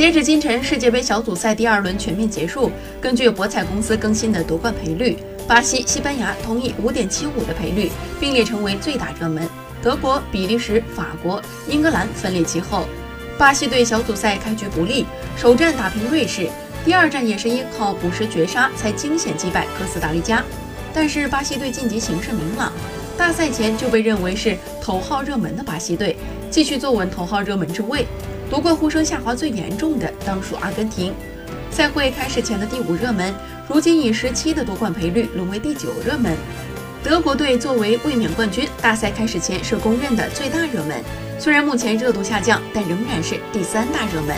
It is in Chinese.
截止今晨，世界杯小组赛第二轮全面结束。根据博彩公司更新的夺冠赔率，巴西、西班牙同以五点七五的赔率并列成为最大热门，德国、比利时、法国、英格兰分列其后。巴西队小组赛开局不利，首战打平瑞士，第二战也是依靠补时绝杀才惊险击败哥斯达黎加。但是巴西队晋级形势明朗，大赛前就被认为是头号热门的巴西队，继续坐稳头号热门之位。夺冠呼声下滑最严重的当属阿根廷，赛会开始前的第五热门，如今以十七的夺冠赔率沦为第九热门。德国队作为卫冕冠军，大赛开始前是公认的最大热门。虽然目前热度下降，但仍然是第三大热门。